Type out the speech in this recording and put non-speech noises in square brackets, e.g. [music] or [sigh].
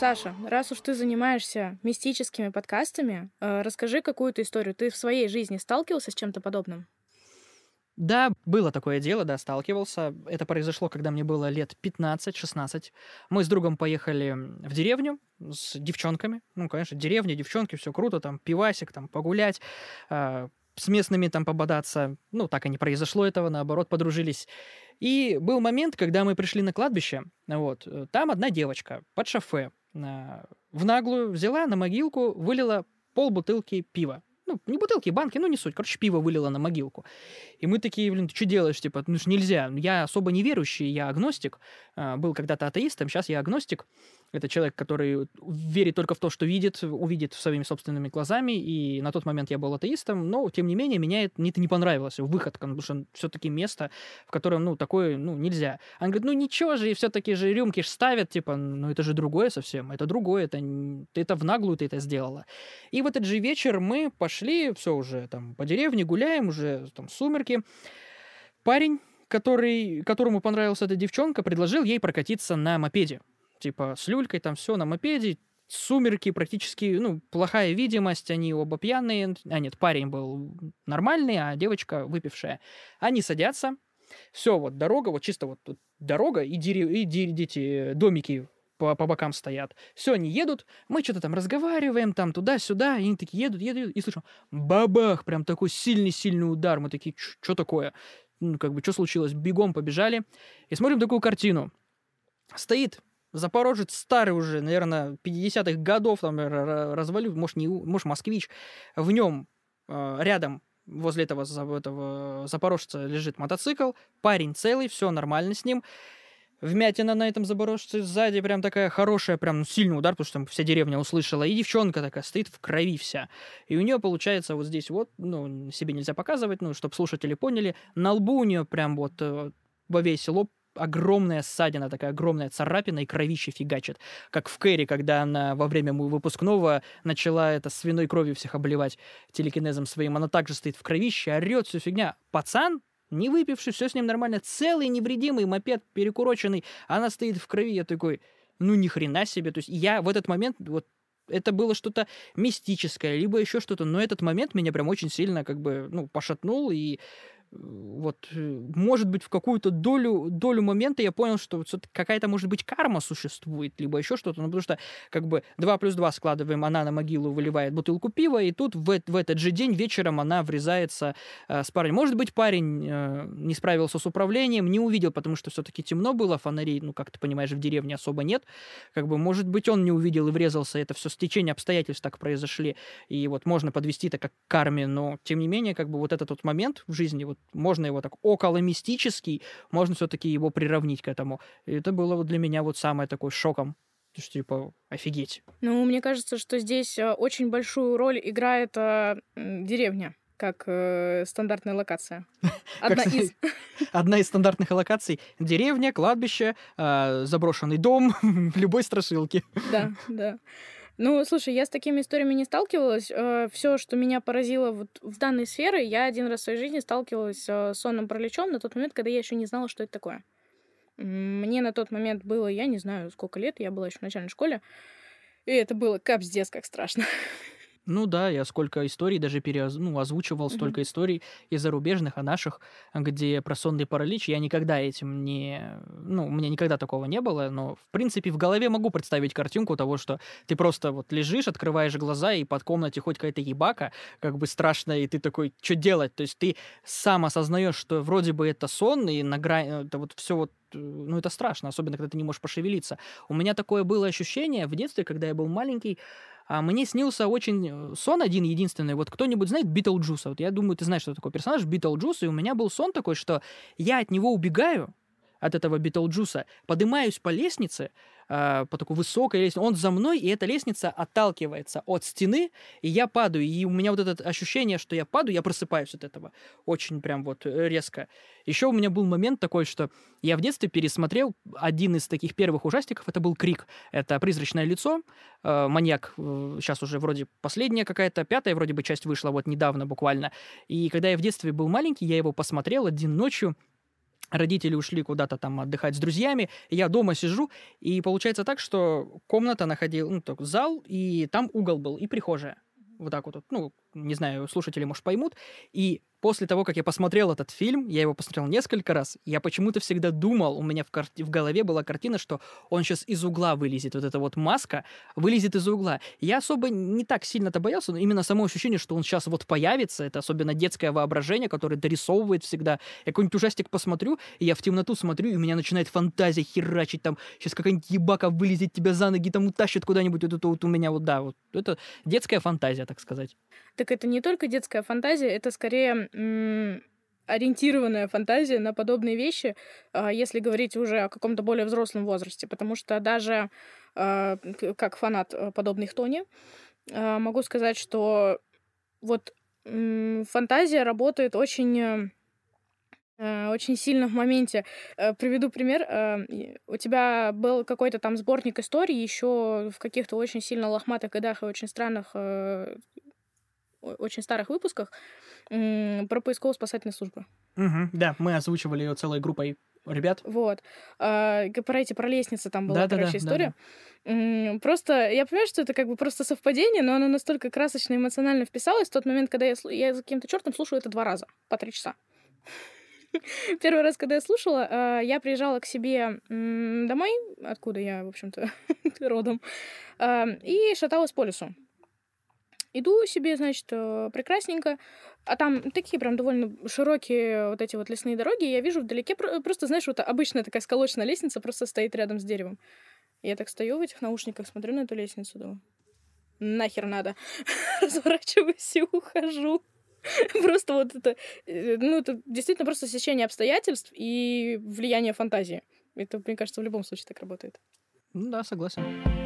Саша, раз уж ты занимаешься мистическими подкастами, э, расскажи какую-то историю. Ты в своей жизни сталкивался с чем-то подобным? Да, было такое дело, да, сталкивался. Это произошло, когда мне было лет 15-16. Мы с другом поехали в деревню с девчонками. Ну, конечно, деревня, девчонки, все круто, там пивасик, там погулять, э, с местными там пободаться. Ну, так и не произошло этого, наоборот, подружились. И был момент, когда мы пришли на кладбище, вот, э, там одна девочка под шофе в наглую взяла на могилку, вылила пол бутылки пива ну, не бутылки, банки, ну, не суть. Короче, пиво вылило на могилку. И мы такие, блин, ты что делаешь? Типа, ну, ж нельзя. Я особо неверующий, я агностик. А, был когда-то атеистом, сейчас я агностик. Это человек, который верит только в то, что видит, увидит своими собственными глазами. И на тот момент я был атеистом, но, тем не менее, меня это, это не понравилось. Выход, потому что все-таки место, в котором, ну, такое, ну, нельзя. Он говорит, ну, ничего же, и все-таки же рюмки ж ставят, типа, ну, это же другое совсем. Это другое, это, это в наглую ты это сделала. И в этот же вечер мы пошли, все уже там по деревне гуляем, уже там сумерки. Парень который, которому понравилась эта девчонка, предложил ей прокатиться на мопеде типа с люлькой, там все на мопеде, сумерки практически, ну, плохая видимость, они оба пьяные, а нет, парень был нормальный, а девочка выпившая. Они садятся, все, вот дорога, вот чисто вот тут дорога, и, дерев... и дети, домики по, по бокам стоят. Все, они едут, мы что-то там разговариваем, там туда-сюда, и они такие едут, едут, и слышим, бабах, прям такой сильный-сильный удар. Мы такие, что такое? Ну, как бы, что случилось? Бегом побежали, и смотрим такую картину. Стоит Запорожец старый уже, наверное, 50-х годов, там, развалил, может, не, может, москвич. В нем э, рядом возле этого, этого запорожца лежит мотоцикл, парень целый, все нормально с ним. Вмятина на этом запорожце сзади прям такая хорошая, прям сильный удар, потому что там вся деревня услышала. И девчонка такая стоит в крови вся. И у нее получается вот здесь вот, ну, себе нельзя показывать, ну, чтобы слушатели поняли, на лбу у нее прям вот э, во весь лоб огромная ссадина, такая огромная царапина и кровище фигачит. Как в Кэрри, когда она во время выпускного начала это свиной кровью всех обливать телекинезом своим. Она также стоит в кровище, орет, всю фигня. Пацан, не выпивший, все с ним нормально, целый, невредимый, мопед перекуроченный, она стоит в крови, я такой, ну ни хрена себе. То есть я в этот момент, вот это было что-то мистическое, либо еще что-то, но этот момент меня прям очень сильно как бы, ну, пошатнул, и вот, э, может быть, в какую-то долю, долю момента я понял, что какая-то, может быть, карма существует, либо еще что-то, ну, потому что, как бы, 2 плюс 2 складываем, она на могилу выливает бутылку пива, и тут в, в этот же день вечером она врезается э, с парнем. Может быть, парень э, не справился с управлением, не увидел, потому что все-таки темно было, фонарей, ну, как ты понимаешь, в деревне особо нет, как бы, может быть, он не увидел и врезался, это все стечение обстоятельств так произошли, и вот можно подвести это как к карме, но, тем не менее, как бы, вот этот вот момент в жизни, вот можно его так около мистический, можно все-таки его приравнить к этому. И это было вот для меня вот самое такое шоком. То есть, типа, офигеть. Ну, мне кажется, что здесь э, очень большую роль играет э, деревня как э, стандартная локация. [laughs] Одна из. [laughs] Одна из стандартных локаций. Деревня, кладбище, э, заброшенный дом [laughs] любой страшилке. Да, да. Ну, слушай, я с такими историями не сталкивалась. Э, Все, что меня поразило вот в данной сфере, я один раз в своей жизни сталкивалась э, с сонным параличом на тот момент, когда я еще не знала, что это такое. Мне на тот момент было, я не знаю, сколько лет, я была еще в начальной школе, и это было капздец как страшно. [laughs] Ну да, я сколько историй даже переоз... ну, озвучивал, mm-hmm. столько историй и зарубежных, а наших, где про сонный паралич. Я никогда этим не... Ну, у меня никогда такого не было, но, в принципе, в голове могу представить картинку того, что ты просто вот лежишь, открываешь глаза, и под комнате хоть какая-то ебака, как бы страшно, и ты такой, что делать? То есть ты сам осознаешь, что вроде бы это сон, и на грани... Это вот все вот ну, это страшно, особенно, когда ты не можешь пошевелиться. У меня такое было ощущение в детстве, когда я был маленький, а мне снился очень э, сон один единственный. Вот кто-нибудь знает Битлджуса? Вот я думаю, ты знаешь, что такое персонаж Битлджус, и у меня был сон такой, что я от него убегаю, от этого Битлджуса, поднимаюсь по лестнице, э, по такой высокой лестнице. Он за мной, и эта лестница отталкивается от стены, и я падаю. И у меня вот это ощущение, что я падаю, я просыпаюсь от этого. Очень прям вот э, резко. Еще у меня был момент такой, что я в детстве пересмотрел один из таких первых ужастиков, это был «Крик». Это «Призрачное лицо», э, «Маньяк», э, сейчас уже вроде последняя какая-то, пятая вроде бы часть вышла вот недавно буквально. И когда я в детстве был маленький, я его посмотрел один ночью, родители ушли куда-то там отдыхать с друзьями, я дома сижу, и получается так, что комната находила, ну, так, зал, и там угол был, и прихожая. Вот так вот, ну, не знаю, слушатели, может, поймут. И после того, как я посмотрел этот фильм, я его посмотрел несколько раз, я почему-то всегда думал, у меня в, кар- в голове была картина, что он сейчас из угла вылезет, вот эта вот маска вылезет из угла. Я особо не так сильно-то боялся, но именно само ощущение, что он сейчас вот появится, это особенно детское воображение, которое дорисовывает всегда. Я какой-нибудь ужастик посмотрю, и я в темноту смотрю, и у меня начинает фантазия херачить, там, сейчас какая-нибудь ебака вылезет тебя за ноги, там утащит куда-нибудь, вот это вот у меня вот, да, вот, это детская фантазия, так сказать. Так это не только детская фантазия, это скорее ориентированная фантазия на подобные вещи, а, если говорить уже о каком-то более взрослом возрасте. Потому что даже а, как фанат э, подобных Тони, а, могу сказать, что вот фантазия работает очень э, очень сильно в моменте. Э, приведу пример. У тебя был какой-то там сборник историй еще в каких-то очень сильно лохматых годах и очень странных очень старых выпусках про поисково-спасательную службу. Угу, да, мы озвучивали ее целой группой ребят. Вот. А, про эти, про лестницы там была, да, короче, да, история. Да, да. Просто, я понимаю, что это как бы просто совпадение, но оно настолько красочно эмоционально вписалось в тот момент, когда я, я за каким-то чертом слушаю это два раза, по три часа. [laughs] Первый раз, когда я слушала, а, я приезжала к себе домой, откуда я, в общем-то, [laughs] родом, а, и шаталась по лесу. Иду себе, значит, э, прекрасненько, а там такие прям довольно широкие вот эти вот лесные дороги, я вижу вдалеке просто, знаешь, вот обычная такая сколоченная лестница просто стоит рядом с деревом. Я так стою в этих наушниках, смотрю на эту лестницу, думаю, нахер надо. [laughs] Разворачиваюсь и ухожу. [laughs] Просто вот это, э, ну, это действительно просто сечение обстоятельств и влияние фантазии. Это, мне кажется, в любом случае так работает. Ну да, согласен.